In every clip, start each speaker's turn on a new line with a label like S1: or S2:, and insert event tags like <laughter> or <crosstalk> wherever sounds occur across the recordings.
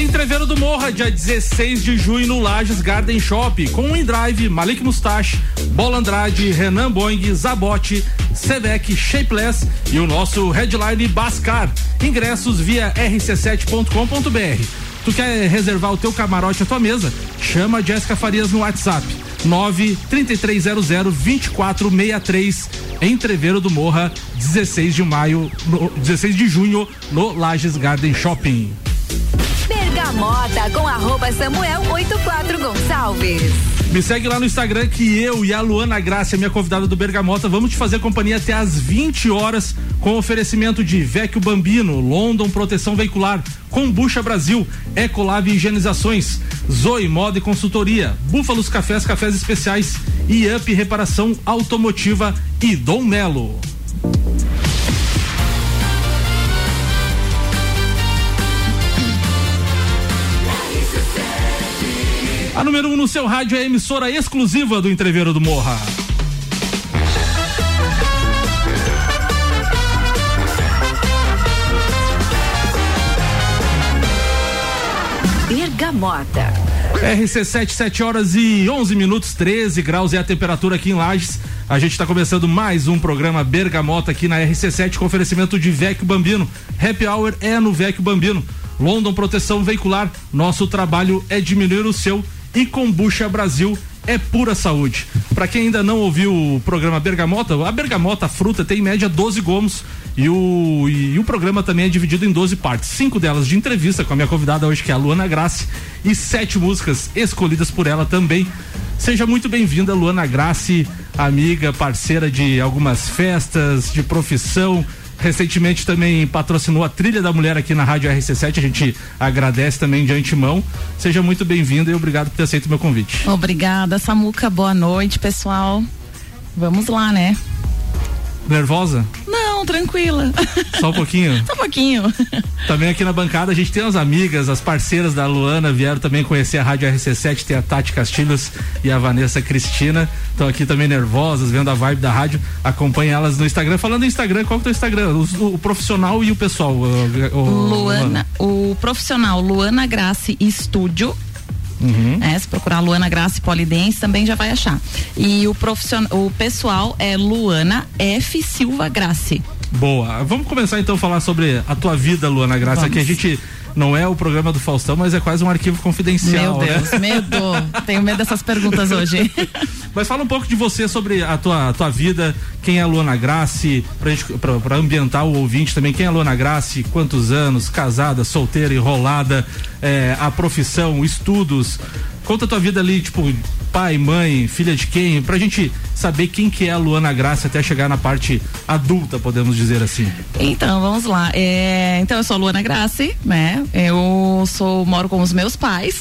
S1: Entreveiro do Morra, dia 16 de junho no Lages Garden Shop, com o Indrive, Malik Mustache, Bola Andrade, Renan Boing, Zabote, Sevec, Shapeless e o nosso headline Bascar. Ingressos via rc7.com.br. Tu quer reservar o teu camarote à tua mesa? Chama a Jéssica Farias no WhatsApp. 93300 2463 Entreveiro do Morra, 16 de maio, no, 16 de junho no Lages Garden Shopping.
S2: Bergamota com arroba Samuel 84 Gonçalves.
S1: Me segue lá no Instagram que eu e a Luana Graça, minha convidada do Bergamota, vamos te fazer companhia até às 20 horas com oferecimento de Vecchio Bambino, London Proteção Veicular, Combucha Brasil, Ecolab Higienizações, Zoe Moda e Consultoria, Búfalos Cafés, Cafés Especiais e Up Reparação Automotiva e Dom Melo. A número 1 um no seu rádio é a emissora exclusiva do Entreveiro do Morra.
S2: Bergamota.
S1: RC7, 7 horas e 11 minutos, 13 graus é a temperatura aqui em Lages. A gente está começando mais um programa Bergamota aqui na RC7 com oferecimento de Vecchio Bambino. Happy Hour é no Vecchio Bambino. London Proteção Veicular. Nosso trabalho é diminuir o seu e Combucha Brasil é pura saúde. Para quem ainda não ouviu o programa Bergamota, a bergamota, a fruta, tem em média 12 gomos e o, e, e, o programa também é dividido em 12 partes. Cinco delas de entrevista com a minha convidada hoje, que é a Luana Grace, e sete músicas escolhidas por ela também. Seja muito bem-vinda, Luana Grace, amiga, parceira de algumas festas, de profissão, recentemente também patrocinou a trilha da mulher aqui na Rádio RC7. A gente agradece também de antemão. Seja muito bem-vinda e obrigado por ter aceito o meu convite.
S3: Obrigada, Samuca. Boa noite, pessoal. Vamos lá, né?
S1: Nervosa?
S3: Não, tranquila.
S1: Só um pouquinho? <laughs>
S3: Só um pouquinho.
S1: Também aqui na bancada a gente tem as amigas, as parceiras da Luana, vieram também conhecer a Rádio RC7, tem a Tati Castilhos e a Vanessa Cristina. Estão aqui também nervosas, vendo a vibe da rádio. Acompanhe elas no Instagram. Falando em Instagram, qual que é o teu Instagram? O, o profissional e o pessoal? O,
S3: o, Luana, Luana, o profissional Luana Grace Estúdio Uhum. É, se procurar Luana Graça Polidense também já vai achar. E o profissional, o pessoal é Luana F Silva Grace.
S1: Boa. Vamos começar então a falar sobre a tua vida, Luana Graça, Vamos. que a gente não é o programa do Faustão, mas é quase um arquivo confidencial.
S3: Meu Deus,
S1: né?
S3: medo. <laughs> Tenho medo dessas perguntas hoje. <laughs>
S1: mas fala um pouco de você sobre a tua, a tua vida, quem é a Luana Grace, pra, gente, pra, pra ambientar o ouvinte também, quem é a Luana Grace, quantos anos, casada, solteira, enrolada, é, a profissão, estudos. Conta a tua vida ali, tipo, pai, mãe, filha de quem, pra gente saber quem que é a Luana Graça até chegar na parte adulta, podemos dizer assim.
S3: Então, vamos lá. É, então, eu sou a Luana Graça, né? Eu sou, moro com os meus pais.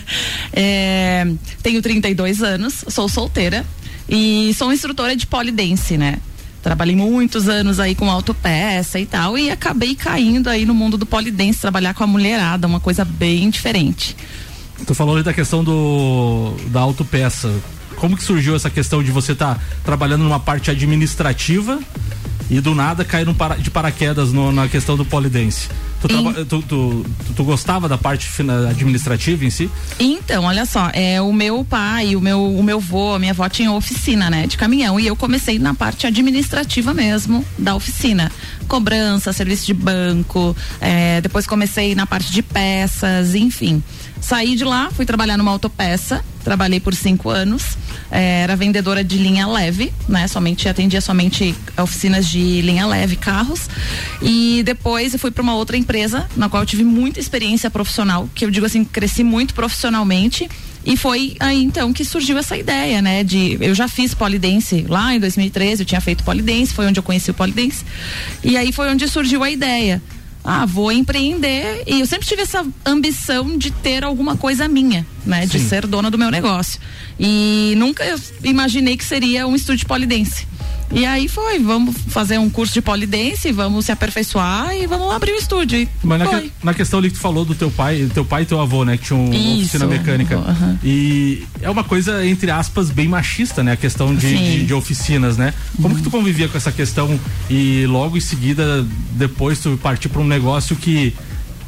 S3: <laughs> é, tenho 32 anos, sou solteira e sou instrutora de polidense, né? Trabalhei muitos anos aí com autopeça e tal e acabei caindo aí no mundo do polidense, trabalhar com a mulherada, uma coisa bem diferente.
S1: Tu falou ali da questão do da autopeça. Como que surgiu essa questão de você estar tá trabalhando numa parte administrativa e do nada cair para, de paraquedas no, na questão do polidense? Tu, traba, tu, tu, tu, gostava da parte administrativa em si?
S3: Então, olha só, é, o meu pai, o meu, o meu vô, a minha avó tinha oficina, né, de caminhão e eu comecei na parte administrativa mesmo da oficina. Cobrança, serviço de banco, é, depois comecei na parte de peças, enfim. Saí de lá, fui trabalhar numa autopeça, trabalhei por cinco anos, é, era vendedora de linha leve, né? Somente atendia somente oficinas de linha leve, carros. E depois eu fui para uma outra empresa, na qual eu tive muita experiência profissional, que eu digo assim, cresci muito profissionalmente. E foi aí então que surgiu essa ideia, né? De eu já fiz polidense lá em 2013, eu tinha feito polidense, foi onde eu conheci o polidense. E aí foi onde surgiu a ideia ah, vou empreender e eu sempre tive essa ambição de ter alguma coisa minha, né? Sim. De ser dona do meu negócio. E nunca imaginei que seria um estúdio polidense. E aí foi, vamos fazer um curso de polidense, vamos se aperfeiçoar e vamos abrir o estúdio.
S1: Mas na, que, na, questão ali que tu falou do teu pai, teu pai e teu avô, né? Que tinham uma oficina mecânica. Uhum. E é uma coisa, entre aspas, bem machista, né? A questão de, de, de, oficinas, né? Como uhum. que tu convivia com essa questão e logo em seguida, depois tu partir para um negócio que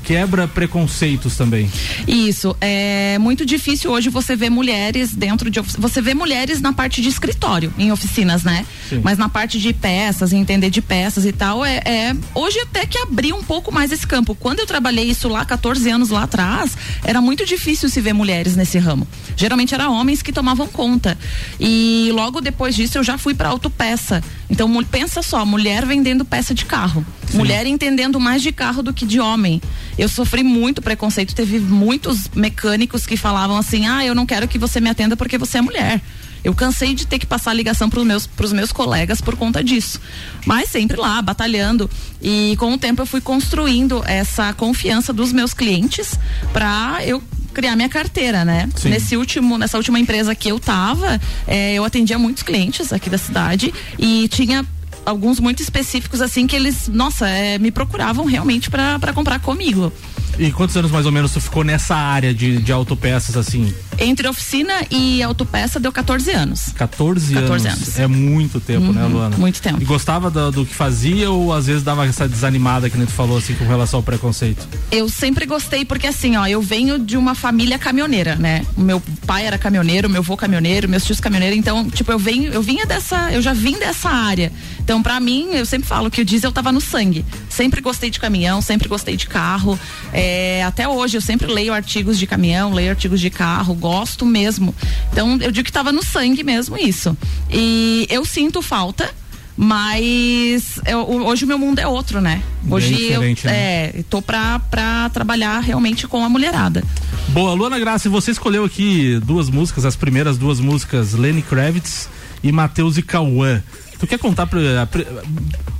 S1: quebra preconceitos também.
S3: Isso, é muito difícil hoje você ver mulheres dentro de você vê mulheres na parte de escritório, em oficinas, né? Sim. Mas na parte de peças, entender de peças e tal, é, é hoje até que abriu um pouco mais esse campo. Quando eu trabalhei isso lá 14 anos lá atrás, era muito difícil se ver mulheres nesse ramo. Geralmente era homens que tomavam conta. E logo depois disso eu já fui para autopeça. Então pensa só, mulher vendendo peça de carro, Sim. mulher entendendo mais de carro do que de homem. Eu sofri muito preconceito, teve muitos mecânicos que falavam assim: "Ah, eu não quero que você me atenda porque você é mulher". Eu cansei de ter que passar ligação para os meus, pros meus colegas por conta disso. Mas sempre lá, batalhando. E com o tempo eu fui construindo essa confiança dos meus clientes para eu criar minha carteira, né? Sim. Nesse último, nessa última empresa que eu tava, é, eu atendia muitos clientes aqui da cidade e tinha alguns muito específicos assim que eles, nossa, é, me procuravam realmente para comprar comigo.
S1: E quantos anos mais ou menos tu ficou nessa área de, de autopeças assim?
S3: Entre oficina e autopeça deu 14 anos.
S1: 14, 14 anos. anos. É muito tempo, né, uhum, né, Luana?
S3: Muito tempo.
S1: E gostava do, do, que fazia ou às vezes dava essa desanimada que nem tu falou assim com relação ao preconceito?
S3: Eu sempre gostei porque assim, ó, eu venho de uma família caminhoneira, né? Meu pai era caminhoneiro, meu avô caminhoneiro, meus tios caminhoneiros, então, tipo, eu venho, eu vinha dessa, eu já vim dessa área. Então, para mim, eu sempre falo que o diesel tava no sangue. Sempre gostei de caminhão, sempre gostei de carro. É, até hoje eu sempre leio artigos de caminhão, leio artigos de carro, gosto mesmo. Então eu digo que estava no sangue mesmo isso. E eu sinto falta mas eu, hoje o meu mundo é outro, né? Hoje eu né? é, tô pra, pra trabalhar realmente com a mulherada.
S1: Boa, Luana Graça, você escolheu aqui duas músicas, as primeiras duas músicas, Lenny Kravitz e Matheus e Cauã. Tu quer contar pra,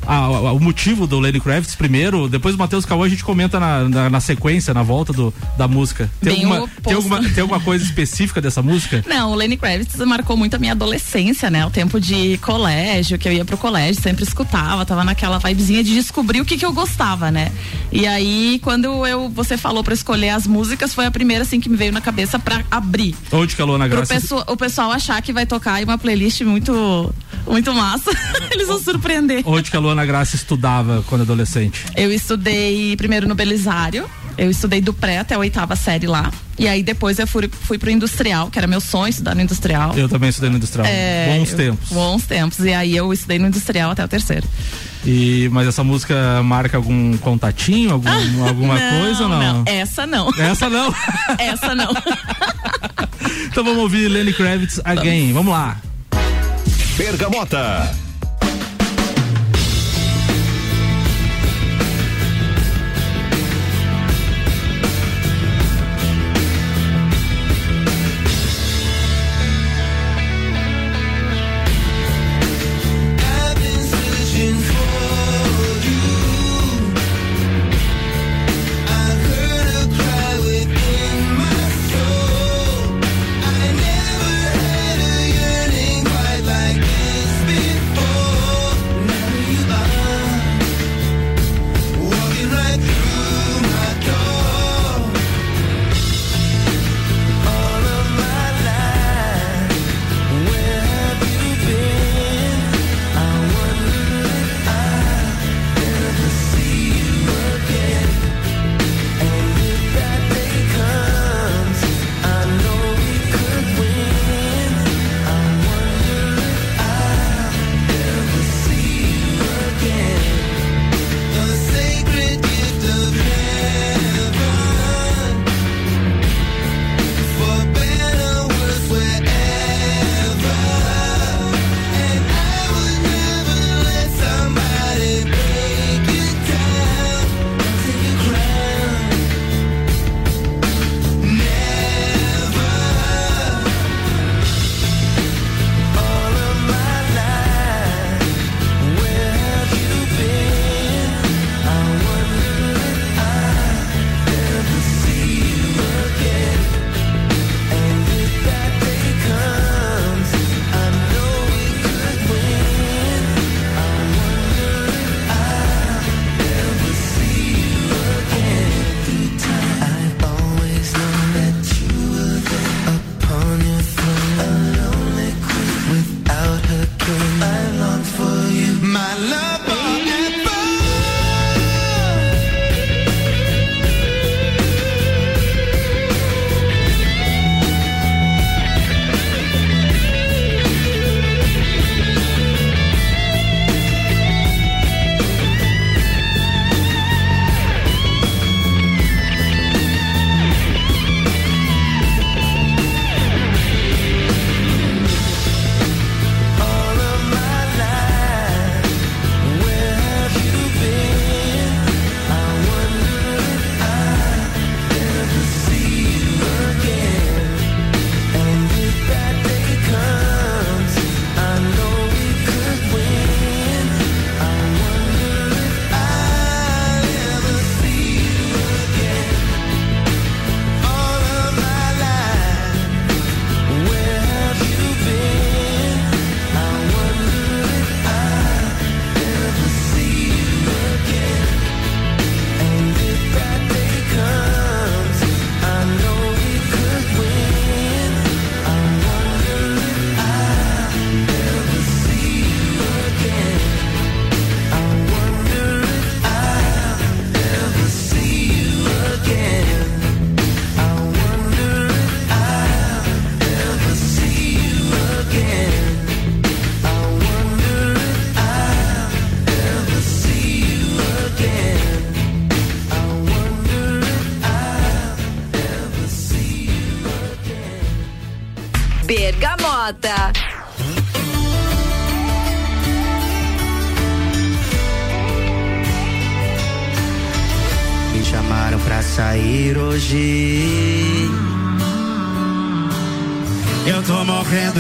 S1: a, a, o motivo do Lenny Kravitz primeiro? Depois o Matheus Cauã a gente comenta na, na, na, sequência, na volta do, da música. Tem alguma, tem, alguma, tem alguma coisa específica dessa música? <laughs>
S3: Não, o Lenny Kravitz marcou muito a minha adolescência, né? O tempo de colégio, que eu ia pro colégio, sempre escutava, tava naquela vibezinha de descobrir o que que eu gostava, né? E aí, quando eu, você falou pra escolher as músicas, foi a primeira assim que me veio na cabeça pra abrir.
S1: Onde que a Luana Graça?
S3: Pro o pessoal achar que vai tocar uma playlist muito, muito massa. <laughs> Eles vão surpreender.
S1: Onde que a Luana Graça estudava quando adolescente?
S3: Eu estudei primeiro no Belisário. Eu estudei do pré até a oitava série lá. E aí depois eu fui, fui pro industrial, que era meu sonho estudar no industrial.
S1: Eu também estudei no industrial.
S3: É,
S1: bons eu, tempos.
S3: Bons tempos. E aí eu estudei no industrial até o terceiro.
S1: E, mas essa música marca algum contatinho, algum, alguma
S3: não,
S1: coisa ou não?
S3: não? Essa não.
S1: Essa não? <laughs>
S3: essa não. <laughs>
S1: então vamos ouvir Lenny Kravitz Again. Vamos, vamos lá.
S4: Bergamota.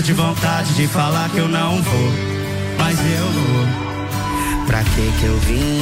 S4: De vontade de falar que eu não vou, mas eu vou. Pra que que eu vim?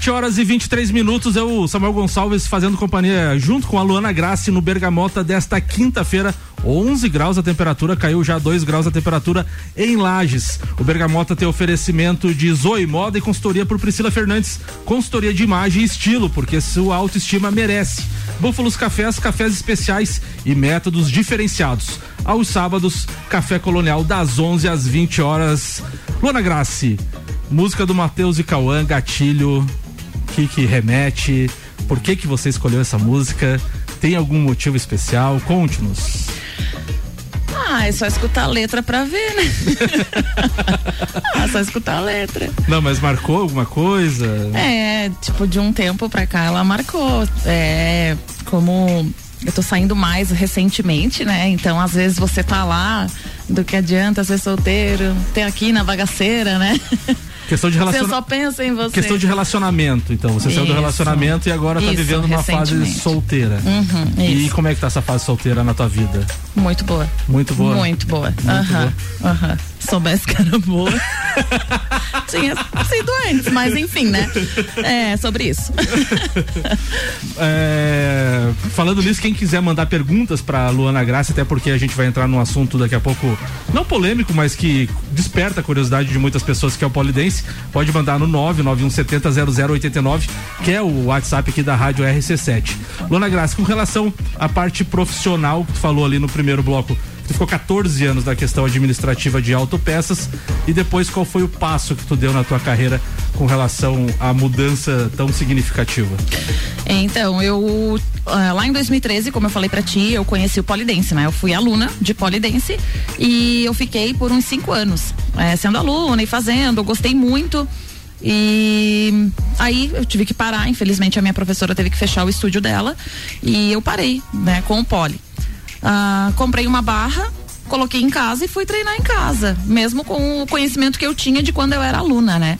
S1: 7 horas e 23 minutos. É o Samuel Gonçalves fazendo companhia junto com a Luana Grassi no Bergamota desta quinta-feira. 11 graus a temperatura, caiu já 2 graus a temperatura em Lages. O Bergamota tem oferecimento de Zoe Moda e consultoria por Priscila Fernandes. Consultoria de imagem e estilo, porque sua autoestima merece. Búfalos Cafés, cafés especiais e métodos diferenciados. Aos sábados, Café Colonial das 11 às 20 horas. Luana Grassi, música do Matheus e Cauã, Gatilho, que que remete? Por que que você escolheu essa música? Tem algum motivo especial? Conte-nos.
S3: Ah, é só escutar a letra pra ver, né? <laughs> ah, só escutar a letra.
S1: Não, mas marcou alguma coisa?
S3: É, tipo, de um tempo pra cá ela marcou. É, como eu tô saindo mais recentemente, né? Então, às vezes você tá lá, do que adianta ser solteiro, tem aqui na bagaceira, né? <laughs>
S1: Questão de
S3: Você
S1: relacionamento.
S3: só pensa em você.
S1: Questão de relacionamento, então. Você saiu do
S3: Isso.
S1: relacionamento e agora tá
S3: Isso,
S1: vivendo uma fase solteira.
S3: Uhum,
S1: E
S3: isso.
S1: como é que tá essa fase solteira na tua vida?
S3: Muito boa.
S1: Muito boa?
S3: Muito boa. Aham. Aham. Soubesse que era boa. <laughs> Tinha sido antes, mas enfim, né? É, sobre isso. <laughs>
S1: É, falando nisso, quem quiser mandar perguntas pra Luana Graça, até porque a gente vai entrar num assunto daqui a pouco, não polêmico, mas que desperta a curiosidade de muitas pessoas que é o Polidense, pode mandar no 991700089, que é o WhatsApp aqui da Rádio RC7. Luana Graça, com relação à parte profissional que tu falou ali no primeiro bloco, tu ficou 14 anos na questão administrativa de autopeças e depois qual foi o passo que tu deu na tua carreira com relação à mudança tão significativa?
S3: Então, eu ah, lá em 2013, como eu falei pra ti, eu conheci o Polidense, né? Eu fui aluna de Polidense e eu fiquei por uns cinco anos eh, sendo aluna e fazendo, eu gostei muito. E aí eu tive que parar, infelizmente a minha professora teve que fechar o estúdio dela e eu parei, né, com o Poli. Ah, comprei uma barra, coloquei em casa e fui treinar em casa, mesmo com o conhecimento que eu tinha de quando eu era aluna, né?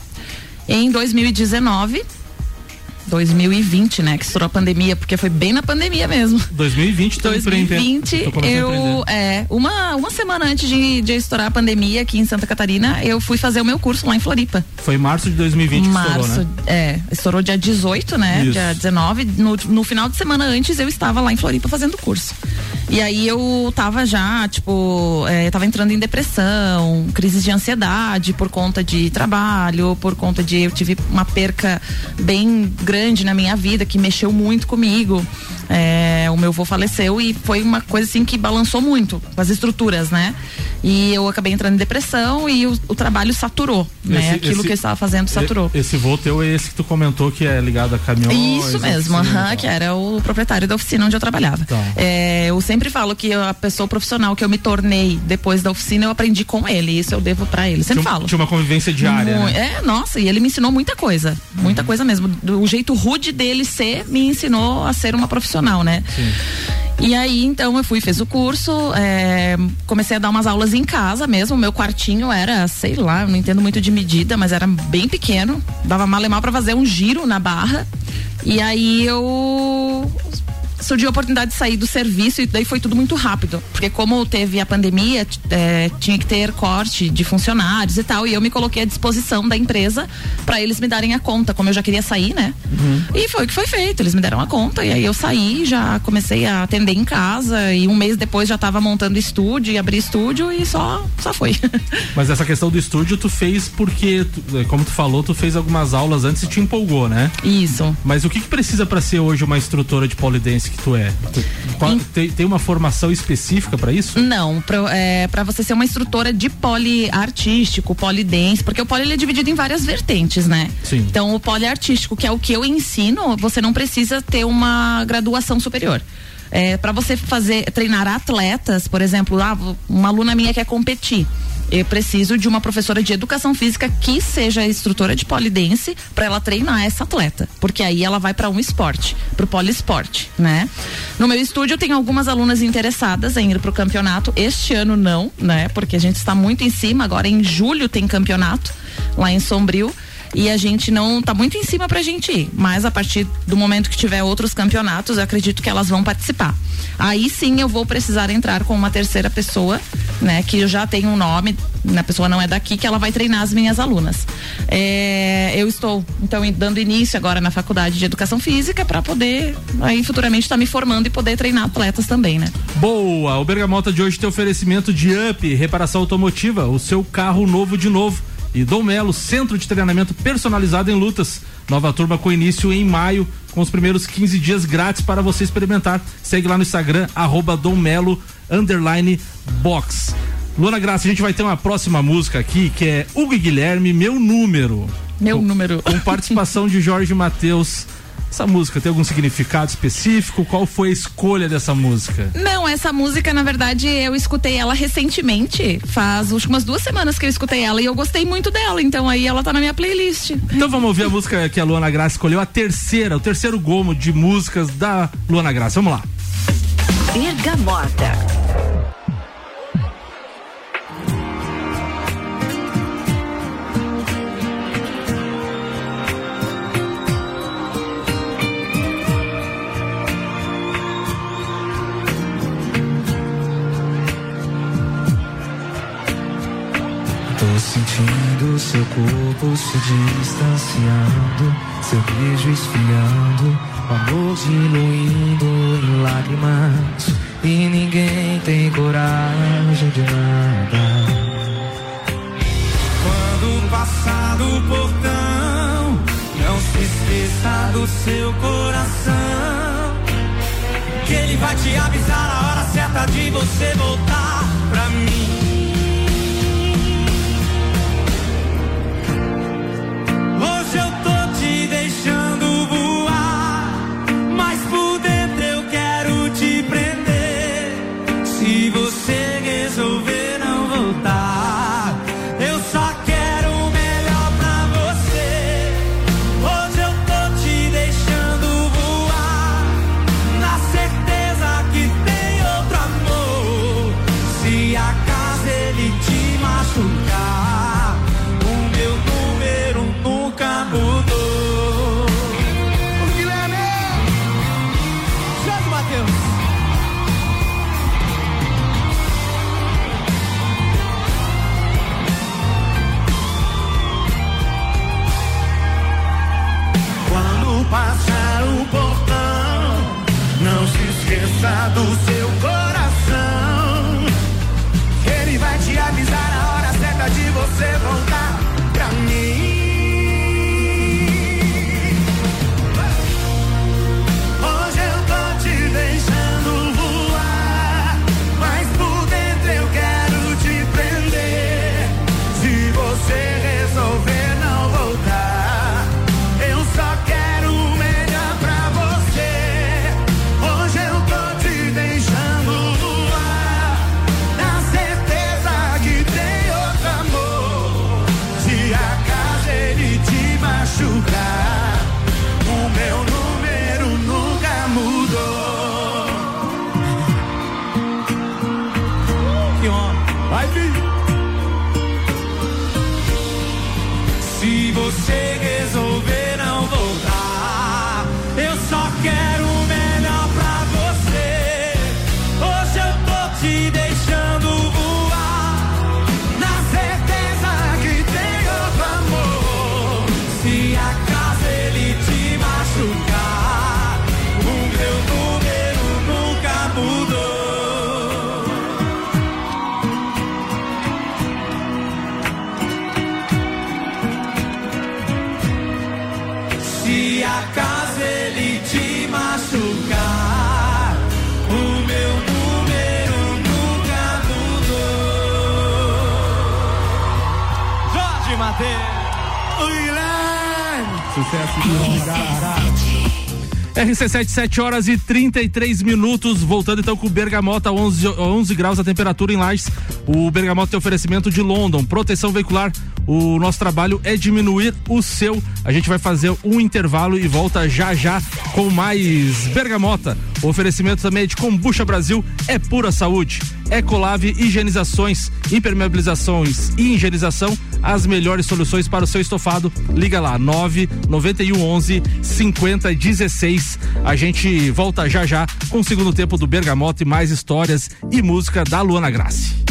S3: Em 2019, 2020, né? Que estourou a pandemia, porque foi bem na pandemia mesmo.
S1: 2020 tá
S3: 2020, eu, é, uma, uma semana antes de, de estourar a pandemia aqui em Santa Catarina, eu fui fazer o meu curso lá em Floripa.
S1: Foi março de 2020
S3: março,
S1: que estourou, né?
S3: É, estourou dia 18, né?
S1: Isso.
S3: Dia 19. No, no final de semana antes eu estava lá em Floripa fazendo o curso. E aí eu tava já, tipo, é, tava entrando em depressão, crises de ansiedade por conta de trabalho, por conta de eu tive uma perca bem grande na minha vida que mexeu muito comigo. É, o meu avô faleceu e foi uma coisa assim que balançou muito com as estruturas, né? E eu acabei entrando em depressão e o, o trabalho saturou, né?
S1: Esse-
S3: Aquilo
S1: esse-
S3: que eu estava fazendo saturou.
S1: Esse voo teu é esse que tu comentou que é ligado a caminhões.
S3: Isso mesmo,
S1: oficina
S3: aham,
S1: tal.
S3: que era o proprietário da oficina onde eu trabalhava.
S1: Tá.
S3: É, eu sempre falo que a pessoa profissional que eu me tornei depois da oficina, eu aprendi com ele. Isso eu devo pra ele. Sempre
S1: Tinha,
S3: falo.
S1: tinha uma convivência diária, né?
S3: É, nossa, e ele me ensinou muita coisa. Muita coisa mesmo. Do- O jeito rude dele ser me ensinou a ser uma profissional, né? E aí, então, eu fui, fiz o curso, é, comecei a dar umas aulas em casa mesmo. O meu quartinho era, sei lá, não entendo muito de medida, mas era bem pequeno. Dava mal e mal pra fazer um giro na barra. E aí eu surgiu a oportunidade de sair do serviço e daí foi tudo muito rápido. Porque como teve a pandemia, é, tinha que ter corte de funcionários e tal. E eu me coloquei à disposição da empresa para eles me darem a conta, como eu já queria sair, né? E foi o que foi feito. Eles me deram a conta e aí eu saí, já comecei a atender em casa e um mês depois já estava montando estúdio e abri estúdio e só, só foi. <laughs>
S1: Mas essa questão do estúdio tu fez porque, tu- é, como tu falou, tu fez algumas aulas antes e te empolgou, né?
S3: Isso.
S1: Mas o que, que precisa pra ser hoje uma instrutora de polidense que tu é? Tu- qual-
S3: Em-
S1: tem, tem uma formação específica pra isso?
S3: Não, pra, é, você ser uma instrutora de poliartístico, polidense, porque o poli ele é dividido em várias vertentes, né?
S1: Sim.
S3: Então, o poliartístico, que é o que eu ensino, você não precisa ter uma graduação superior. É, para você fazer treinar atletas, por exemplo, ah, uma aluna minha quer competir. Eu preciso de uma professora de educação física que seja instrutora de polidense para ela treinar essa atleta, porque aí ela vai para um esporte, para o poliesporte, né? No meu estúdio tenho algumas alunas interessadas em ir para o campeonato. Este ano não, né? Porque a gente está muito em cima. Agora em julho tem campeonato lá em Sombrio e a gente não tá muito em cima pra gente ir, mas a partir do momento que tiver outros campeonatos, eu acredito que elas vão participar. Aí sim eu vou precisar entrar com uma terceira pessoa, né, que eu já tenho um nome, né, a pessoa não é daqui, que ela vai treinar as minhas alunas. É, eu estou então dando início agora na faculdade de educação física para poder aí futuramente estar me formando e poder treinar atletas também, né?
S1: Boa! O Bergamota de hoje tem oferecimento de UP, reparação automotiva, o seu carro novo de novo. E Dom Melo, centro de treinamento personalizado em lutas. Nova turma com início em maio, com os primeiros 15 dias grátis para você experimentar. Segue lá no Instagram, arroba Dom Melo, underline box. Luana Graça, a gente vai ter uma próxima música aqui que é Hugo e Guilherme, meu número.
S3: Meu
S1: Com-
S3: número.
S1: Com participação de Jorge Matheus. Essa música tem algum significado específico? Qual foi a escolha dessa música?
S3: Não, essa música, na verdade, eu escutei ela recentemente. Faz umas duas semanas que eu escutei ela e eu gostei muito dela. Então aí ela tá na minha playlist.
S1: Então vamos ouvir a música que a Luana Graça escolheu, a terceira, o terceiro gomo de músicas da Luana Graça. Vamos lá.
S2: Bergamota.
S5: Corpo se distanciando, seu beijo esfriando, o amor diluindo em lágrimas. E ninguém tem coragem de nada.
S4: Quando passar do portão, não se esqueça do seu coração. Que ele vai te avisar a hora certa de você voltar pra mim.
S1: RC7, 7 horas e 33 minutos. Voltando então com o Bergamota, 11, 11 graus a temperatura em Lages. O Bergamota tem oferecimento de London, proteção veicular. O nosso trabalho é diminuir o seu. A gente vai fazer um intervalo e volta já já com mais Bergamota. O oferecimento também é de Combucha Brasil, é pura saúde. Ecolave Higienizações, impermeabilizações e higienização, as melhores soluções para o seu estofado. Liga lá, 9 91 11 50 16. A gente volta já já com o segundo tempo do Bergamota e mais histórias e música da Luana Grace.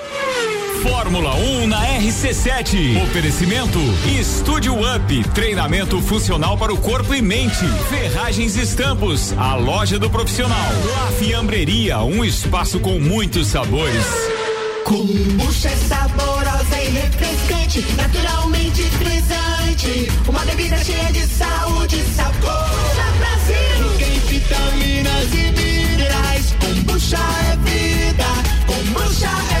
S6: Fórmula 1 na RC7. Oferecimento Estúdio Up, treinamento funcional para o corpo e mente. Ferragens e Estampos, a loja do profissional. La Fiambreria, um espaço com muitos sabores.
S4: Kombucha é saborosa e refrescante, naturalmente frisante. Uma bebida cheia de saúde e sabor. Brasil! Tem vitaminas e minerais. Kombucha é vida. Kombucha é.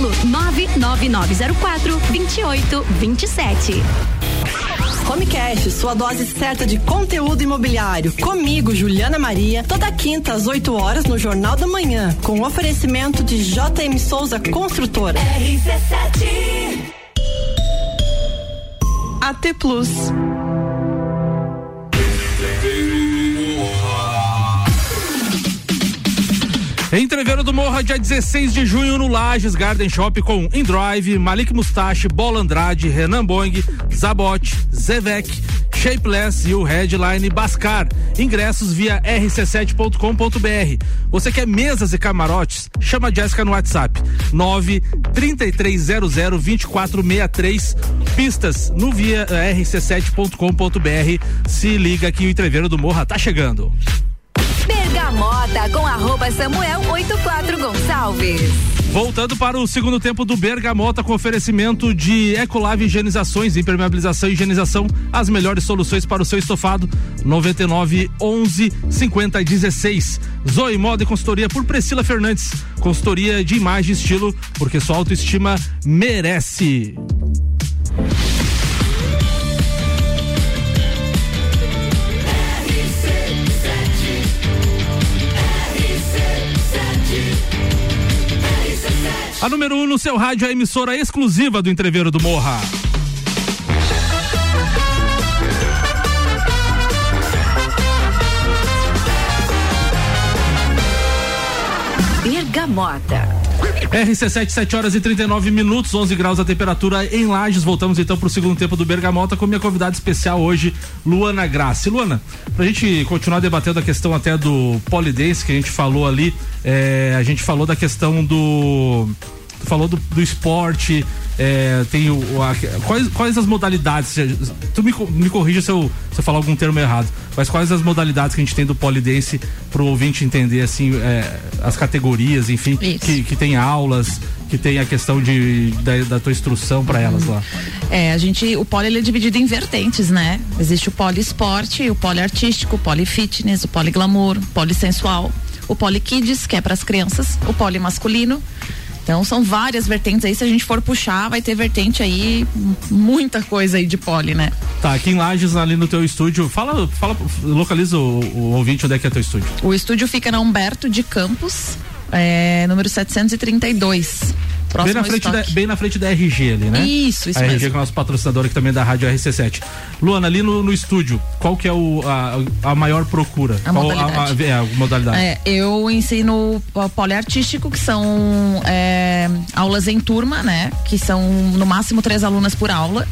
S7: 99904 2827.
S8: Homecast, sua dose certa de conteúdo imobiliário. Comigo, Juliana Maria, toda quinta às 8 horas no Jornal da Manhã, com oferecimento de JM Souza Construtora.
S4: RC7
S8: AT Plus.
S1: Entreveiro do Morra, dia 16 de junho no Lages Garden Shop com Indrive, Malik Mustache, Bola Andrade, Renan Boing, Zabot, Zevec, Shapeless e o headline Bascar. Ingressos via rc7.com.br. Você quer mesas e camarotes? Chama a Jéssica no WhatsApp 9 3300 2463. Pistas no via rc7.com.br. Se liga que o Entreveiro do Morra tá chegando.
S2: Bergamota com arroba Samuel 84 Gonçalves.
S1: Voltando para o segundo tempo do Bergamota com oferecimento de Ecolave Higienizações, impermeabilização e higienização, as melhores soluções para o seu estofado. 99 11 50 16. Zoe Moda e consultoria por Priscila Fernandes. Consultoria de imagem e estilo, porque sua autoestima merece. A número 1 um no seu rádio é a emissora exclusiva do Entreveiro do Morra.
S2: Bergamota.
S1: RC7, 7 horas e 39 minutos, 11 graus a temperatura em Lages. Voltamos então para o segundo tempo do Bergamota com minha convidada especial hoje, Luana Graça. Luana, para a gente continuar debatendo a questão até do polidense que a gente falou ali, é, a gente falou da questão do falou do, do esporte, é, tem o, a, quais, quais as modalidades? Tu me, me corrija se eu, se eu falar algum termo errado, mas quais as modalidades que a gente tem do polidense para o ouvinte entender assim é, as categorias, enfim, que, que tem aulas, que tem a questão de, da, da tua instrução para elas lá.
S3: É, a gente, o poli ele é dividido em vertentes, né? Existe o poli esporte, o poli artístico, o poli fitness, o poli glamour, o poli sensual, o poli kids, que é para as crianças, o poli masculino. Então são várias vertentes aí, se a gente for puxar, vai ter vertente aí, muita coisa aí de poli, né?
S1: Tá, aqui em Lages, ali no teu estúdio, fala, fala localiza o, o ouvinte onde é que é teu estúdio.
S3: O estúdio fica na Humberto de Campos, é, número 732.
S1: Bem na, frente da, bem na frente da RG ali, né?
S3: Isso, isso
S1: a RG
S3: mesmo.
S1: que é o nosso patrocinador aqui também da Rádio RC7. Luana, ali no, no estúdio, qual que é o, a, a maior procura?
S3: A
S1: qual
S3: modalidade.
S1: A, a, é, a modalidade.
S3: É, eu ensino poliartístico, que são é, aulas em turma, né? Que são no máximo três alunas por aula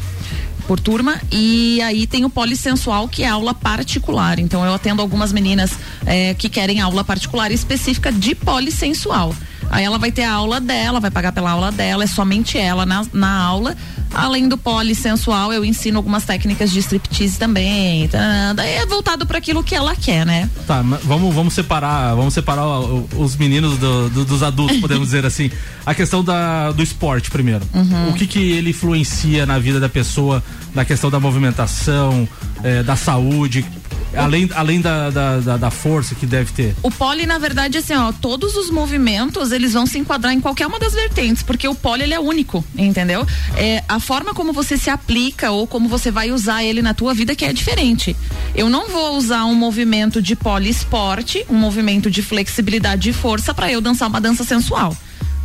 S3: por turma e aí tem o polissensual que é aula particular então eu atendo algumas meninas é, que querem aula particular específica de polissensual aí ela vai ter a aula dela vai pagar pela aula dela é somente ela na, na aula além do polissensual eu ensino algumas técnicas de striptease também tá, daí é voltado para aquilo que ela quer né
S1: Tá, vamos, vamos separar, vamos separar os meninos do- do- dos adultos, podemos dizer assim. A questão da, do esporte primeiro.
S3: Uhum.
S1: O que que ele influencia na vida da pessoa, na questão da movimentação, eh, da saúde, além, além da, da, da- da força que deve ter?
S3: O pole, na verdade, assim, ó, todos os movimentos, eles vão se enquadrar em qualquer uma das vertentes, porque o pole, ele é único, entendeu? É, a forma como você se aplica ou como você vai usar ele na tua vida que é diferente. Eu não vou usar um movimento de pole esporte, um movimento de flexibilidade e força para eu dançar uma dança sensual.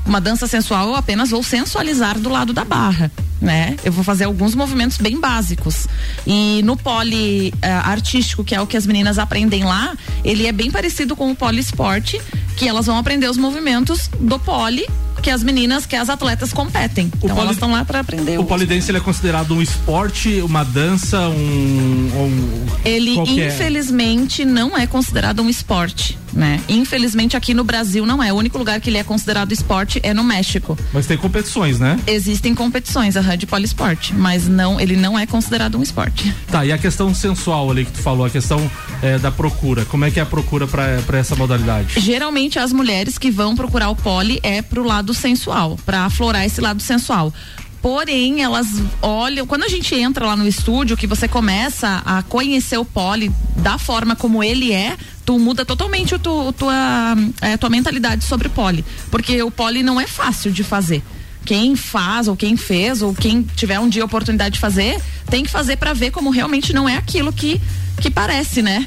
S3: Uma dança sensual eu apenas vou sensualizar do lado da barra, né? Eu vou fazer alguns movimentos bem básicos. E no poli eh, artístico, que é o que as meninas aprendem lá, ele é bem parecido com o poli esporte, que elas vão aprender os movimentos do poli que as meninas, que as atletas competem. então
S1: poli-
S3: elas estão lá para aprender.
S1: O
S3: o-
S1: polidense ele é considerado um esporte, uma dança, um. um
S3: Ele
S1: qual que é?
S3: infelizmente não é considerado um esporte, né? Infelizmente aqui no Brasil não é. O único lugar que ele é considerado esporte é no México.
S1: Mas tem competições, né?
S3: Existem competições, a de poliesporte, mas não, ele não é considerado um esporte.
S1: Tá, e a questão sensual ali que tu falou, a questão eh, da procura. Como é que é a procura para essa modalidade?
S3: Geralmente as mulheres que vão procurar o pole é pro lado sensual, para aflorar esse lado sensual. Porém, elas olham, quando a gente entra lá no estúdio, que você começa a conhecer o pole da forma como ele é, tu muda totalmente o tu, tua, é, tua mentalidade sobre o pole. Porque o pole não é fácil de fazer. Quem faz, ou quem fez, ou quem tiver um dia a oportunidade de fazer, tem que fazer para ver como realmente não é aquilo que que parece, né?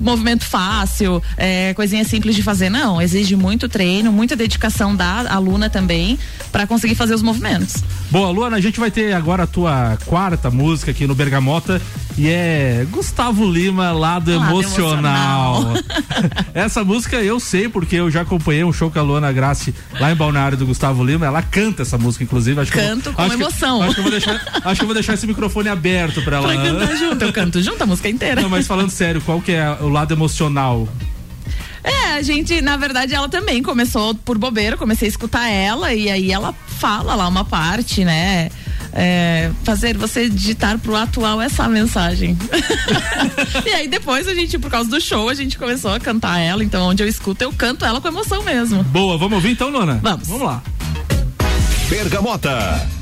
S3: Movimento fácil, é, coisinha simples de fazer. Não, exige muito treino, muita dedicação da aluna também para conseguir fazer os movimentos.
S1: Boa, Luana, a gente vai ter agora a tua quarta música aqui no Bergamota e é Gustavo Lima, Lado,
S3: Lado
S1: Emocional.
S3: Emocional. <laughs>
S1: Essa música eu sei porque eu já acompanhei um show com a Luana Grassi lá em Balneário do Gustavo Lima. Ela canta essa música, inclusive. Acho que eu
S3: Canto com
S1: acho que-
S3: emoção.
S1: acho, que eu vou deixar, acho que eu vou deixar esse microfone aberto pra ela.
S3: Pra cantar junto, eu canto junto a música inteira.
S1: Não, mas falando sério, qual que é o lado emocional?
S3: É, a gente, na verdade, ela também começou por bobeira, comecei a escutar ela e aí ela fala lá uma parte, né? É, fazer você digitar pro atual essa mensagem. <laughs> e aí depois a gente, por causa do show, a gente começou a cantar ela, então onde eu escuto, eu canto ela com emoção mesmo.
S1: Boa, vamos ouvir então, Luana?
S3: Vamos.
S1: Vamos lá.
S9: Bergamota.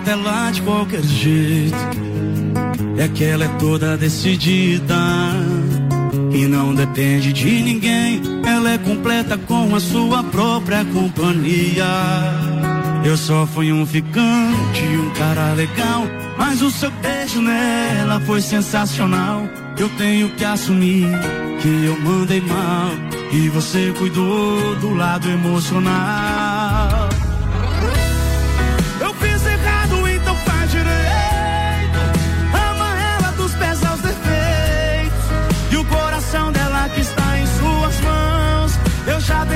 S4: Trata ela de qualquer jeito. É que ela é toda decidida. E não depende de ninguém. Ela é completa com a sua própria companhia. Eu só fui um ficante, um cara legal. Mas o seu beijo nela foi sensacional. Eu tenho que assumir que eu mandei mal. E você cuidou do lado emocional.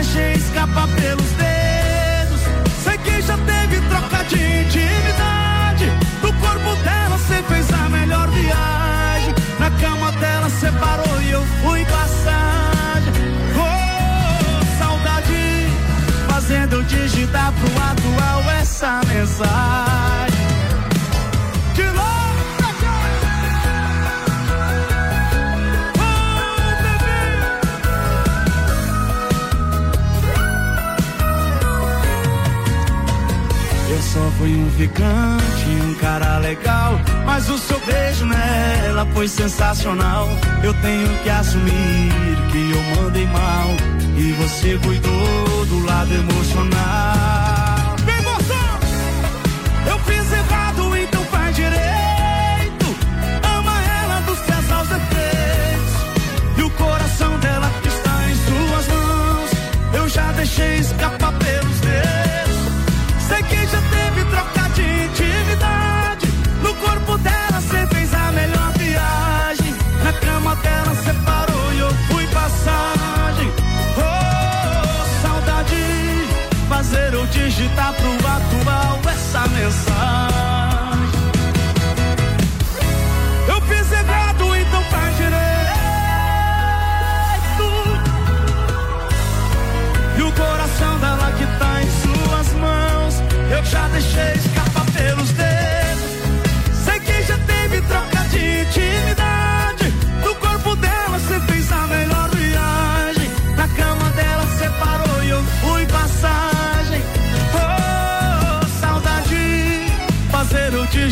S4: Deixei escapar pelos dedos. Sei que já teve troca de intimidade. Do corpo dela você fez a melhor viagem. Na cama dela separou e eu fui passagem. Oh, saudade fazendo eu digitar pro atual essa mensagem. Só fui um ficante, um cara legal. Mas o seu beijo nela foi sensacional. Eu tenho que assumir que eu mandei mal. E você cuidou do lado emocional.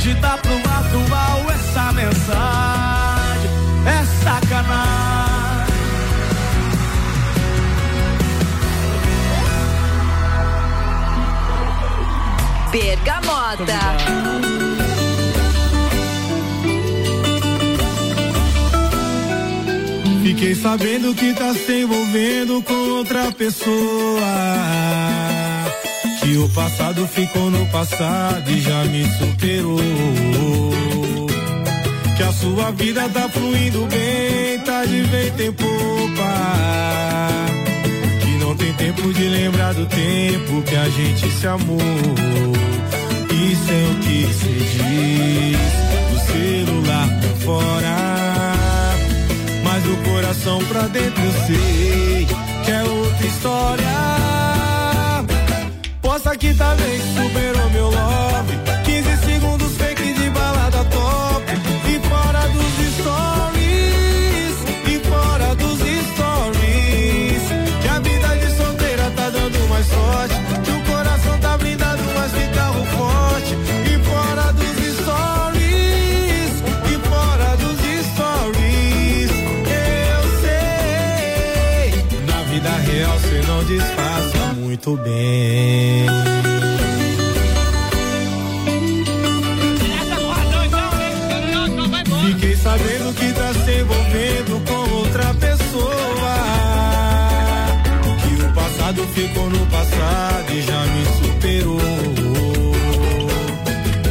S4: Fazer eu digitar pro atual essa mensagem. É sacanagem.
S2: Bergamota.
S4: Fiquei sabendo que tá se envolvendo com outra pessoa. Que o passado ficou no passado e já me superou. Que a sua vida tá fluindo bem, tá de vento em. Que não tem tempo de lembrar do tempo que a gente se amou. Isso é o que se diz do celular pra fora. Mas o coração pra dentro eu sei que é outra história. Posta que tá superou meu love. 15 segundos
S5: muito bem. Fiquei sabendo que tá se envolvendo com outra pessoa. Que o passado ficou no passado e já me superou.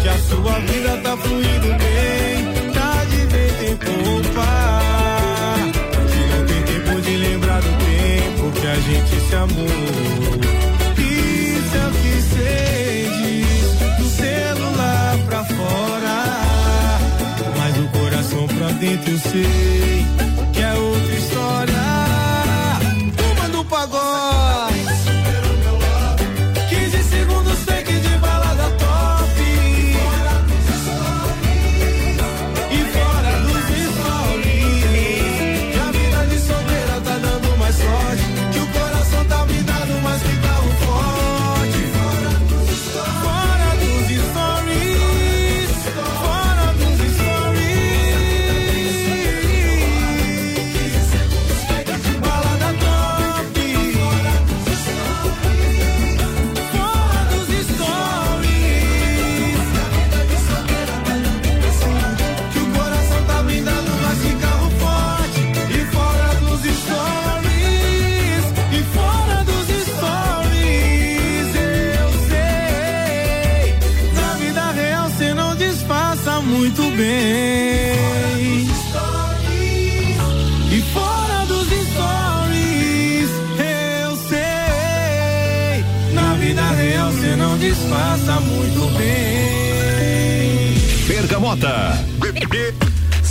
S5: Que a sua vida tá fluindo bem, tá de vez em poupar. Que não tem tempo de lembrar do tempo que a gente se amou.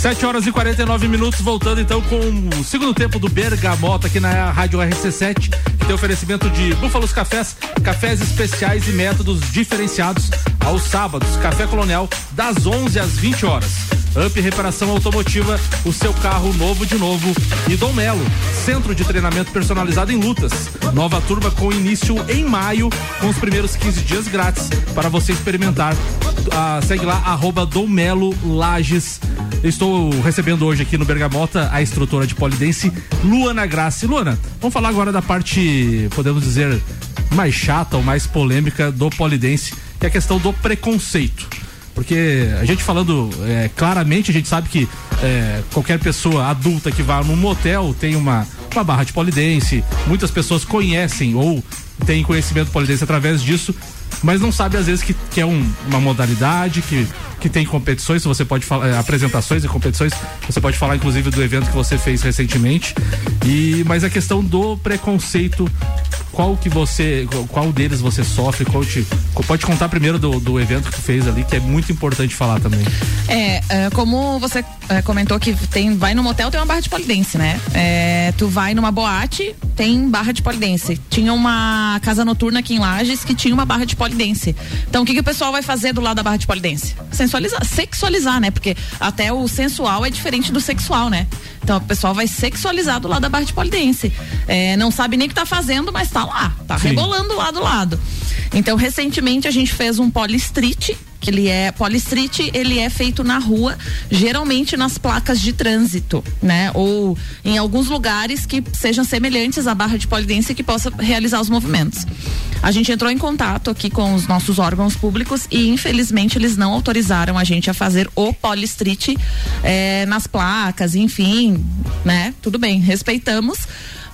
S1: 7 horas e 49 minutos, voltando então com o segundo tempo do Bergamota aqui na Rádio RC7, que tem oferecimento de Búfalos Cafés, cafés especiais e métodos diferenciados aos sábados. Café Colonial, das 11 às 20 horas. Up Reparação Automotiva, o seu carro novo de novo. E Dom Melo, centro de treinamento personalizado em lutas. Nova turma com início em maio, com os primeiros 15 dias grátis para você experimentar. Ah, segue lá, arroba Dom Melo Lages. Estou recebendo hoje aqui no Bergamota a instrutora de polidense, Luana Graça. Luana, vamos falar agora da parte, podemos dizer, mais chata ou mais polêmica do polidense, que é a questão do preconceito. Porque a gente falando é, claramente, a gente sabe que é, qualquer pessoa adulta que vá num motel tem uma, uma barra de polidense, muitas pessoas conhecem ou têm conhecimento de polidense através disso, mas não sabe às vezes que, que é um- uma modalidade, que, que tem competições, você pode falar, é, apresentações e competições, você pode falar inclusive do evento que você fez recentemente. E, mas a questão do preconceito, qual que você, qual deles você sofre, qual te, pode contar primeiro do, do evento que tu fez ali, que é muito importante falar também.
S3: É, é, como você é, comentou que tem, vai no motel, tem uma barra de polidense, né? É, tu vai numa boate, tem barra de polidense. Tinha uma casa noturna aqui em Lages que tinha uma barra de polidense. Então o que, que o pessoal vai fazer do lado da barra de polidense? Sensualizar, sexualizar, né? Porque até o sensual é diferente do sexual, né? Então o pessoal vai sexualizar do lado da barra de polidense. É, não sabe nem o que tá fazendo, mas tá lá, tá
S10: Sim.
S3: rebolando lá do lado. Então, recentemente a gente fez um polistreet, que ele é polistreet, ele é feito na rua, geralmente nas placas de trânsito, né? Ou em alguns lugares que sejam semelhantes à barra de polidense que possa realizar os movimentos. A gente entrou em contato aqui com os nossos órgãos públicos e infelizmente eles não autorizaram a gente a fazer o polistreet eh, nas placas, enfim, né? Tudo bem, respeitamos.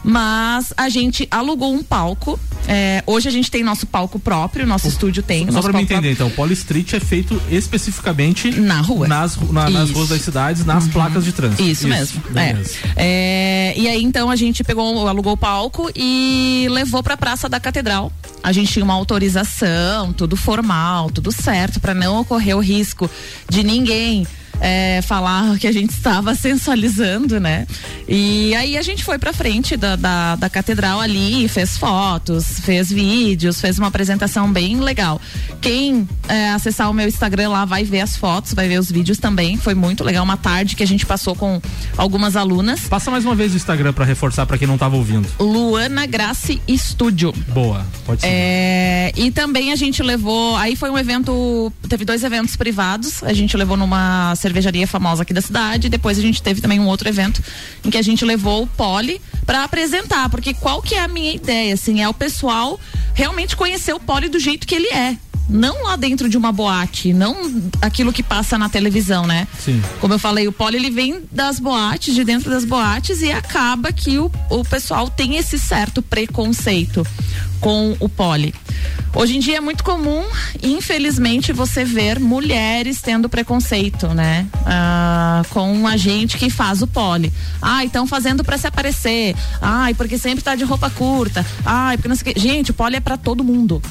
S3: Mas a gente alugou um palco. eh, hoje a gente tem nosso palco próprio, nosso estúdio tem.
S1: Só pra me entender, então, o Polystreet é feito especificamente
S3: na rua.
S1: Nas, na- nas
S3: Isso.
S1: ruas das cidades, nas placas de trânsito.
S3: Isso, mesmo. É. É, e aí então a gente pegou, alugou o palco e levou pra Praça da Catedral. A gente tinha uma autorização, tudo formal, tudo certo, pra não ocorrer o risco de ninguém. É, falar que a gente estava sensualizando, né? E aí a gente foi pra frente da, da, da catedral ali, fez fotos, fez vídeos, fez uma apresentação bem legal. Quem é, acessar o meu Instagram lá vai ver as fotos, vai ver os vídeos também. Foi muito legal. Uma tarde que a gente passou com algumas alunas.
S1: Passa mais uma vez o Instagram para reforçar para quem não tava ouvindo.
S3: Luana Grace Estúdio.
S1: Boa, pode ser.
S3: É, e também a gente levou. Aí foi um evento. Teve dois eventos privados. A gente levou numa cervejaria famosa aqui da cidade. Depois a gente teve também um outro evento em que a gente levou o Poli para apresentar. Porque qual que é a minha ideia? Assim, é o pessoal realmente conhecer o Poli do jeito que ele é não lá dentro de uma boate, não aquilo que passa na televisão, né?
S1: Sim.
S3: Como eu falei, o poli ele vem das boates, de dentro das boates e acaba que o, o pessoal tem esse certo preconceito com o poli. Hoje em dia é muito comum, infelizmente, você ver mulheres tendo preconceito, né? Ah, com a gente que faz o poli. Ah, estão fazendo para se aparecer. Ai, porque sempre tá de roupa curta. Ai, porque não sei o que. Gente, o poli é para todo mundo.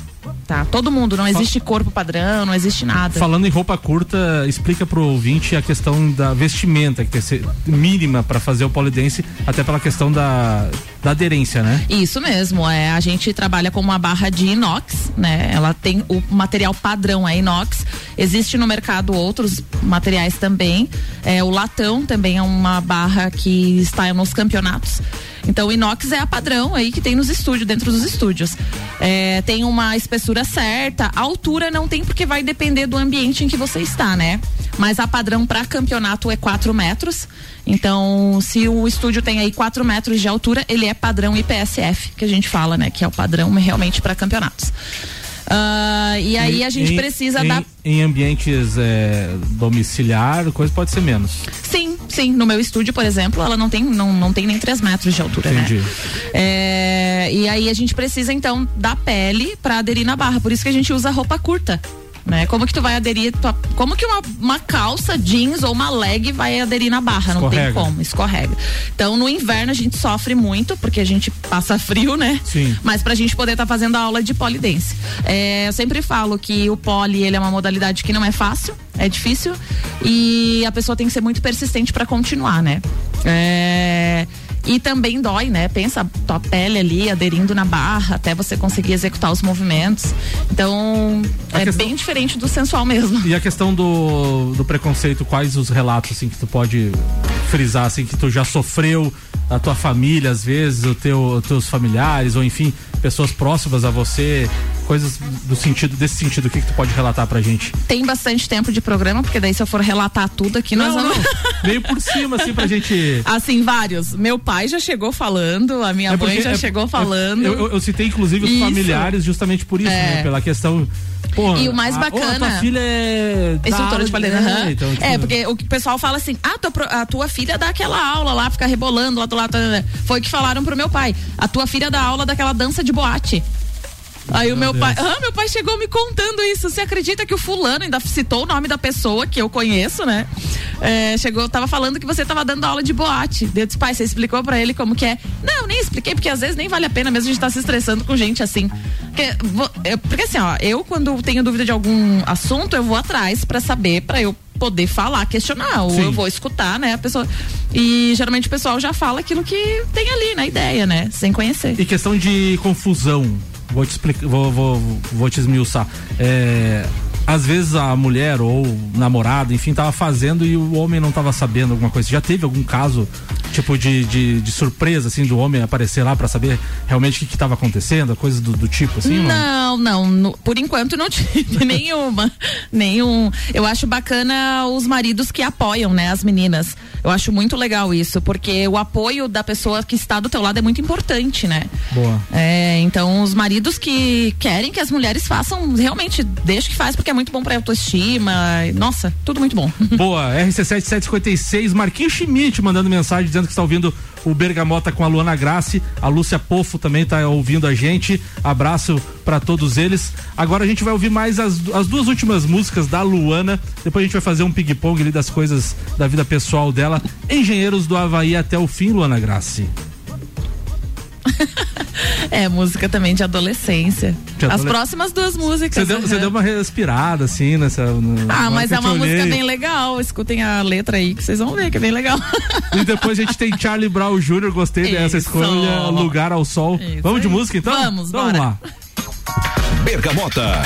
S3: Tá, todo mundo, não existe corpo padrão, não existe nada.
S1: Falando em roupa curta, explica pro ouvinte a questão da vestimenta, que tem que ser mínima para fazer o polidense, até pela questão da, da aderência, né?
S3: Isso mesmo, é, a gente trabalha com uma barra de inox, né? Ela tem o material padrão é inox. Existe no mercado outros materiais também. É, o latão também é uma barra que está nos campeonatos. Então o inox é a padrão aí que tem nos estúdios, dentro dos estúdios. É, tem uma espessura certa, a altura não tem porque vai depender do ambiente em que você está, né? Mas a padrão para campeonato é 4 metros. Então, se o estúdio tem aí 4 metros de altura, ele é padrão IPSF, que a gente fala, né? Que é o padrão realmente para campeonatos. Uh, e aí a gente
S1: em,
S3: precisa
S1: em,
S3: dar.
S1: Em ambientes é, domiciliar, coisa pode ser menos.
S3: Sim, sim. No meu estúdio, por exemplo, ela não tem, não, não tem nem 3 metros de altura,
S1: Entendi.
S3: né? É, e aí a gente precisa, então, da pele para aderir na barra. Por isso que a gente usa roupa curta. Né? Como que tu vai aderir? tua- como que uma, uma calça jeans ou uma leg vai aderir na barra? Não tem
S1: Escorrega.
S3: como, escorrega. Então no inverno a gente sofre muito porque a gente passa <laughs> frio, né?
S1: Sim.
S3: Mas pra gente poder estar fazendo a aula de polidense. É, eu sempre falo que o poli ele é uma modalidade que não é fácil, é difícil e a pessoa tem que ser muito persistente pra continuar, né? É, e também dói, né? Pensa a tua pele ali aderindo na barra até você conseguir executar os movimentos. Então,
S1: A
S3: é
S1: questão-
S3: bem diferente do sensual mesmo.
S1: E a questão do, do preconceito, quais os relatos assim que tu pode frisar assim que tu já sofreu a tua família às vezes, o teu teus familiares ou enfim, pessoas próximas a você, coisas do sentido desse sentido, o que que tu pode relatar pra gente?
S3: Tem bastante tempo de programa, porque daí se eu for relatar tudo aqui, nós
S1: Não,
S3: vamos.
S1: Meio por cima assim pra gente <laughs>
S3: Assim, vários. Meu pai já chegou falando, a minha
S1: É
S3: mãe
S1: porque-
S3: já
S1: é-
S3: chegou
S1: é-
S3: falando.
S1: Eu, eu- eu citei inclusive os
S3: Isso.
S1: familiares justamente por isso,
S3: É.
S1: né? Pela questão. Porra,
S3: E o mais bacana-
S1: a tua filha é.
S3: Instrutora de balé,
S1: é,
S3: aham.
S1: então, tipo,
S3: É, porque o pessoal fala assim, ah, tua, a tua filha dá aquela aula lá, fica rebolando lá do lado. Foi o que falaram pro meu pai. A tua filha dá aula daquela dança de boate. Aí o meu
S1: Deus.
S3: pai, ah, meu pai chegou me contando isso. Você acredita que o fulano ainda citou o nome da pessoa que eu conheço, né? É, chegou, tava falando que você tava dando aula de boate. Eu disse, pai, você explicou pra ele como que é? Não, nem expliquei, porque às vezes nem vale a pena mesmo a gente tá se estressando com gente assim. Porque, eu- porque assim, ó, eu quando tenho dúvida de algum assunto, eu vou atrás pra saber, pra eu poder falar, questionar, ou
S1: Sim.
S3: eu vou escutar, né, a pessoa. E geralmente o pessoal já fala aquilo que tem ali na ideia, né, sem conhecer.
S1: E questão de confusão, vou te explicar, vou, vou, vou te esmiuçar. É, às vezes a mulher ou o namorado, enfim, tava fazendo e o homem não tava sabendo alguma coisa. Já teve algum caso, tipo, de, de, de surpresa, assim, do homem aparecer lá pra saber realmente o que, que tava acontecendo, coisas do, do tipo, assim?
S3: Não, não, no- por enquanto não <laughs> tive nenhuma, nenhum. Eu acho bacana os maridos que apoiam, né, as meninas. Eu acho muito legal isso, porque o apoio da pessoa que está do teu lado é muito importante, né?
S1: Boa.
S3: É, então os maridos que querem que as mulheres façam, realmente, deixa que faz, porque é muito bom pra autoestima. Nossa, tudo muito bom. <laughs>
S1: Boa, RC7756, Marquinhos Schmidt mandando mensagem dizendo que está ouvindo o Bergamota com a Luana Grace, a Lúcia Pofo também está ouvindo a gente. Abraço para todos eles. Agora a gente vai ouvir mais as, as duas últimas músicas da Luana. Depois a gente vai fazer um ping-pong ali das coisas da vida pessoal dela. Engenheiros do Havaí até o fim, Luana Grace.
S3: É, música também de adolescência.
S1: De
S3: As próximas duas músicas.
S1: Você deu,
S3: aham.
S1: deu uma respirada assim nessa.
S3: Ah, mas é uma música bem legal. Escutem a letra aí que vocês vão ver que é bem legal.
S1: E depois a gente tem Charlie Brown Jr., gostei dessa
S3: Isso.
S1: escolha, Lugar ao Sol.
S3: Isso
S1: Vamos de
S3: aí.
S1: música então?
S3: Vamos,
S1: Então vamos lá.
S9: Bergamota.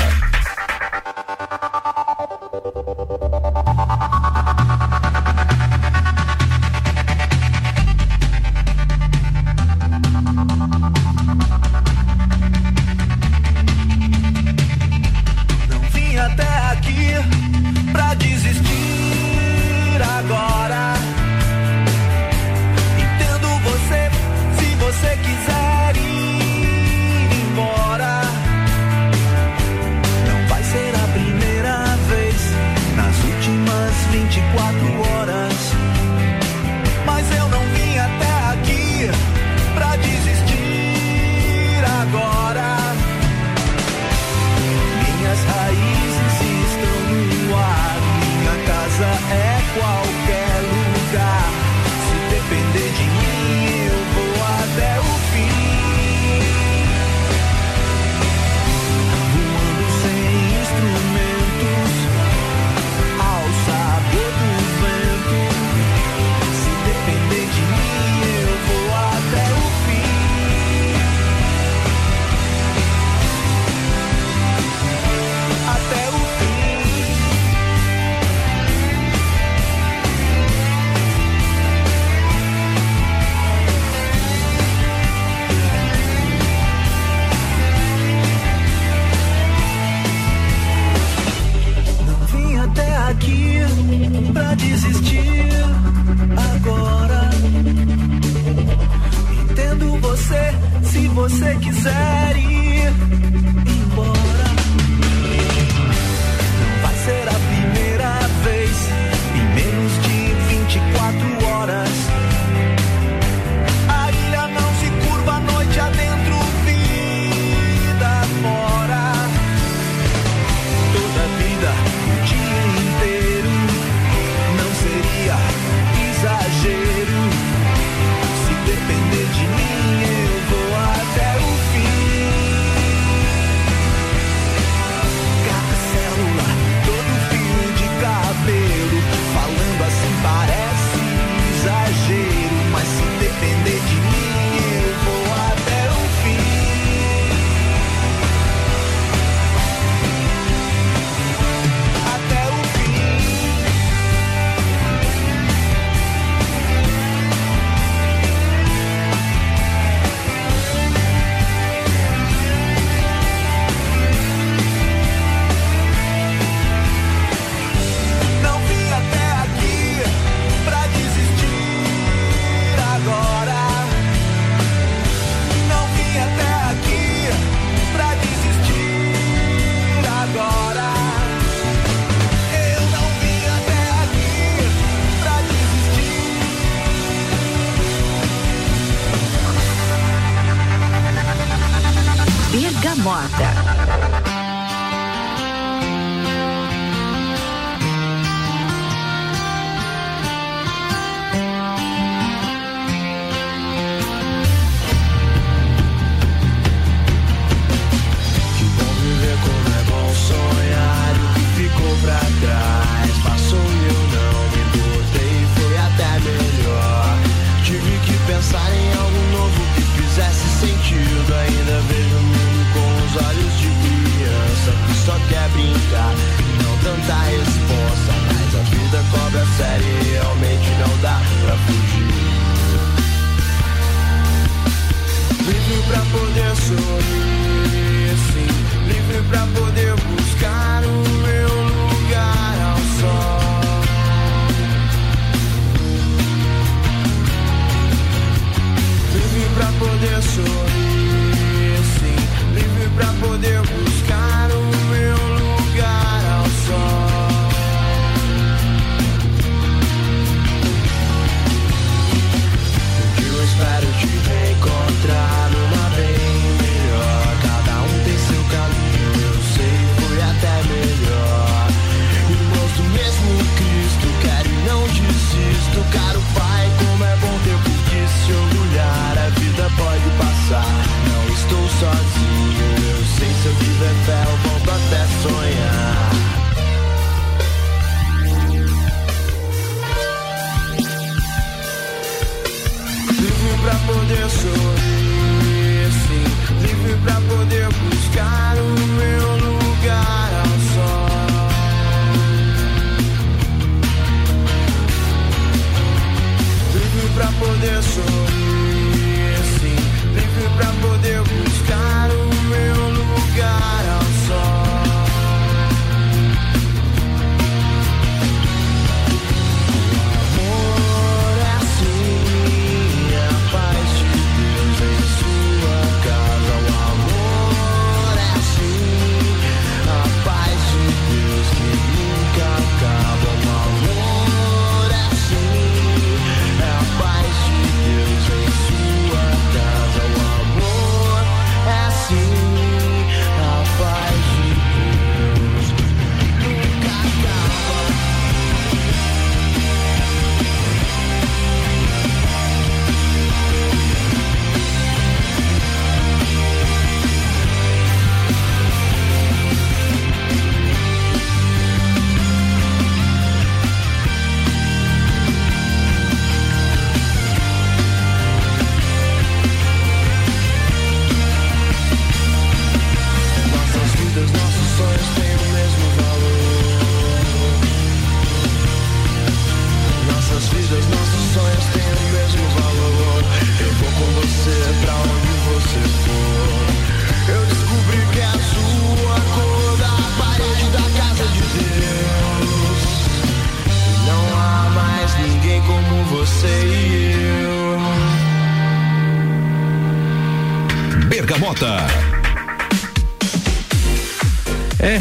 S4: Você quiser ir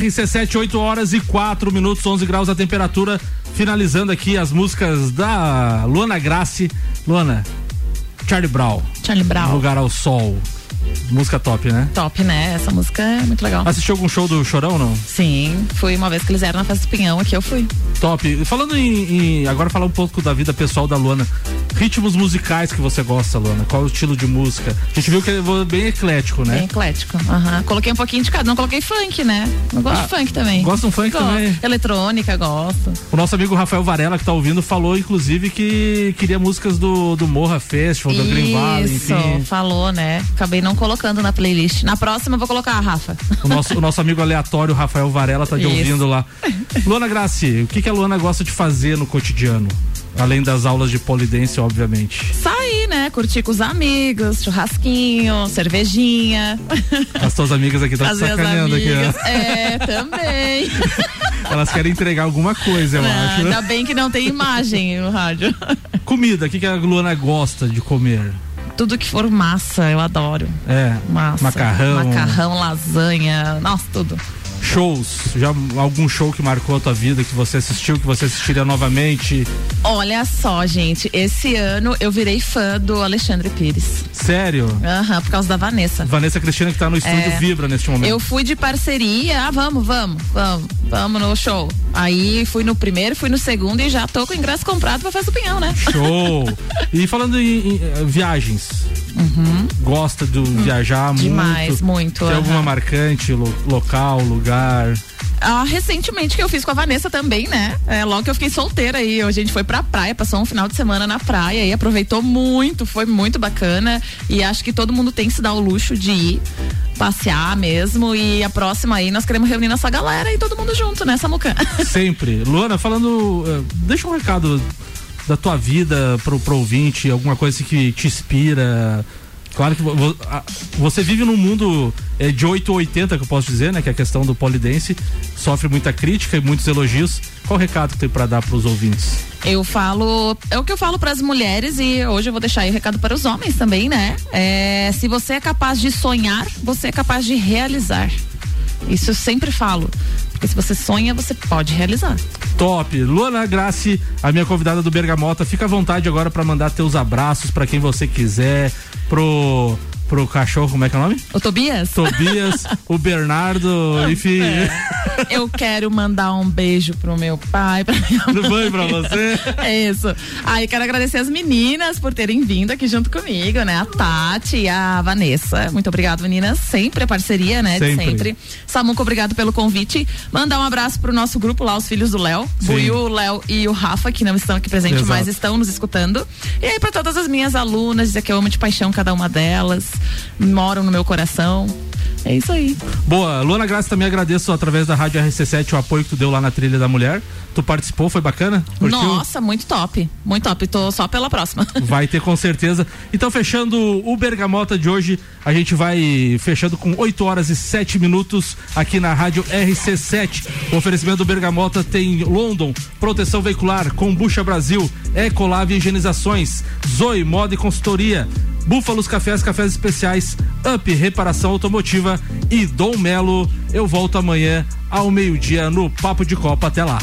S1: RC7, 8 horas e 4 minutos, 11 graus a temperatura. Finalizando aqui as músicas da Luana Grace. Luana, Charlie Brown.
S3: Charlie Brown.
S1: Lugar ao Sol. Música top, né?
S3: Top, né? Essa música é muito legal.
S1: Assistiu algum show do Chorão, não?
S3: Sim, fui uma vez que eles eram na Festa do Pinhão aqui, eu fui.
S1: Top. Falando em, em- Agora falar um pouco da vida pessoal da Luana. Ritmos musicais que você gosta, Luana? Qual o estilo de música? A gente viu que é bem eclético, né?
S3: Bem eclético. aham. Coloquei um pouquinho de cada, não coloquei funk, né? Eu gosto
S1: Ah,
S3: de funk também.
S1: gosta um funk
S3: Gosto.
S1: também?
S3: Eletrônica, gosto.
S1: O nosso amigo Rafael Varela, que tá ouvindo, falou, inclusive, que queria músicas do, do Morra Festival, do Green Valley,
S3: Isso,
S1: enfim.
S3: falou, né? Acabei não colocando na playlist. Na próxima eu vou colocar a Rafa.
S1: O nosso, o nosso amigo aleatório, Rafael Varela, tá te
S3: Isso.
S1: ouvindo lá. <laughs> Luana Graci, o que, que a Luana gosta de fazer no cotidiano? Além das aulas de polidense, obviamente.
S3: Sair, né? Curtir com os amigos, churrasquinho, cervejinha.
S1: As tuas amigas aqui estão sacaneando aqui, ó.
S3: É, também. <laughs>
S1: Elas querem entregar alguma coisa, eu
S3: Ah,
S1: acho.
S3: ainda bem que não tem imagem no rádio. <laughs>
S1: Comida, o que, que a Luana gosta de comer?
S3: Tudo que for massa, eu adoro.
S1: É.
S3: Massa.
S1: Macarrão.
S3: Macarrão, lasanha, nossa, tudo.
S1: Shows. Já algum show que marcou a tua vida, que você assistiu, que você assistiria novamente?
S3: Olha só, gente, esse ano eu virei fã do Alexandre Pires.
S1: Sério?
S3: Aham, por causa da Vanessa.
S1: Vanessa Cristina que tá no estúdio
S3: É.
S1: Vibra neste momento.
S3: Eu fui de parceria, ah, vamos, vamos, vamos, vamos no show. Aí fui no primeiro, fui no segundo e já tô com o ingresso comprado pra Festa do Pinhão, né?
S1: Show! <laughs> e falando em, em, eh, viagens. Gosta de viajar muito?
S3: Uhum. Demais, muito,
S1: Tem
S3: aham.
S1: alguma marcante, lo- local, lugar?
S3: Ah, recentemente que eu fiz com a Vanessa também, né? É, logo que eu fiquei solteira aí, a gente foi pra praia, passou um final de semana na praia e aproveitou muito, foi muito bacana e acho que todo mundo tem que se dar o luxo de ir passear mesmo e a próxima aí nós queremos reunir nossa galera e todo mundo junto, né, Samucan? <laughs>
S1: Sempre. Luana, falando. eh, deixa um recado da tua vida pro, pro ouvinte, alguma coisa que te inspira. Claro que você vive num mundo eh, de 8 ou 80, que eu posso dizer, né? Que é a questão do polidense. Sofre muita crítica e muitos elogios. Qual o recado que tem pra dar pros ouvintes?
S3: Eu falo, é o que eu falo para as mulheres e hoje eu vou deixar aí o recado para os homens também, né? É, se você é capaz de sonhar, você é capaz de realizar. Isso eu sempre falo. Porque se você sonha, você pode realizar.
S1: Top. Luana Graci, a minha convidada do Bergamota, fica à vontade agora pra mandar teus abraços pra quem você quiser, pro pro cachorro, como é que é o nome?
S3: O Tobias?
S1: Tobias, o Bernardo, <laughs> enfim.
S3: Eu quero mandar um beijo pro meu pai, pra minha
S1: Tudo bem pra você?
S3: É isso. Aí quero agradecer as meninas por terem vindo aqui junto comigo, né? A Tati e a Vanessa. Muito obrigado, meninas. Sempre a parceria, né? De
S10: Sempre.
S3: sempre. Samuco, obrigado pelo convite. Mandar um abraço pro nosso grupo lá, os filhos do Léo. Buiu, o Léo e o Rafa, que não estão aqui presentes,
S10: Exato.
S3: mas estão nos escutando. E aí, pra todas as minhas alunas, dizer que eu amo de paixão cada uma delas. Moram no meu coração. É isso aí.
S1: Boa, Luana Graça, também agradeço através da Rádio RC7 o apoio que tu deu lá na trilha da mulher. Tu participou, foi bacana? Curtiu?
S3: Nossa, muito top. Muito top. Tô só pela próxima. <laughs>
S1: Vai ter com certeza. Então, fechando o Bergamota de hoje, a gente vai fechando com 8 horas e 7 minutos aqui na Rádio RC7. O oferecimento do Bergamota tem London, Proteção Veicular, Combucha Brasil, Ecolave Higienizações, Zoe Moda e Consultoria. Búfalos Cafés, Cafés Especiais, Up Reparação Automotiva e Dom Melo. Eu volto amanhã ao meio-dia no Papo de Copa. Até lá.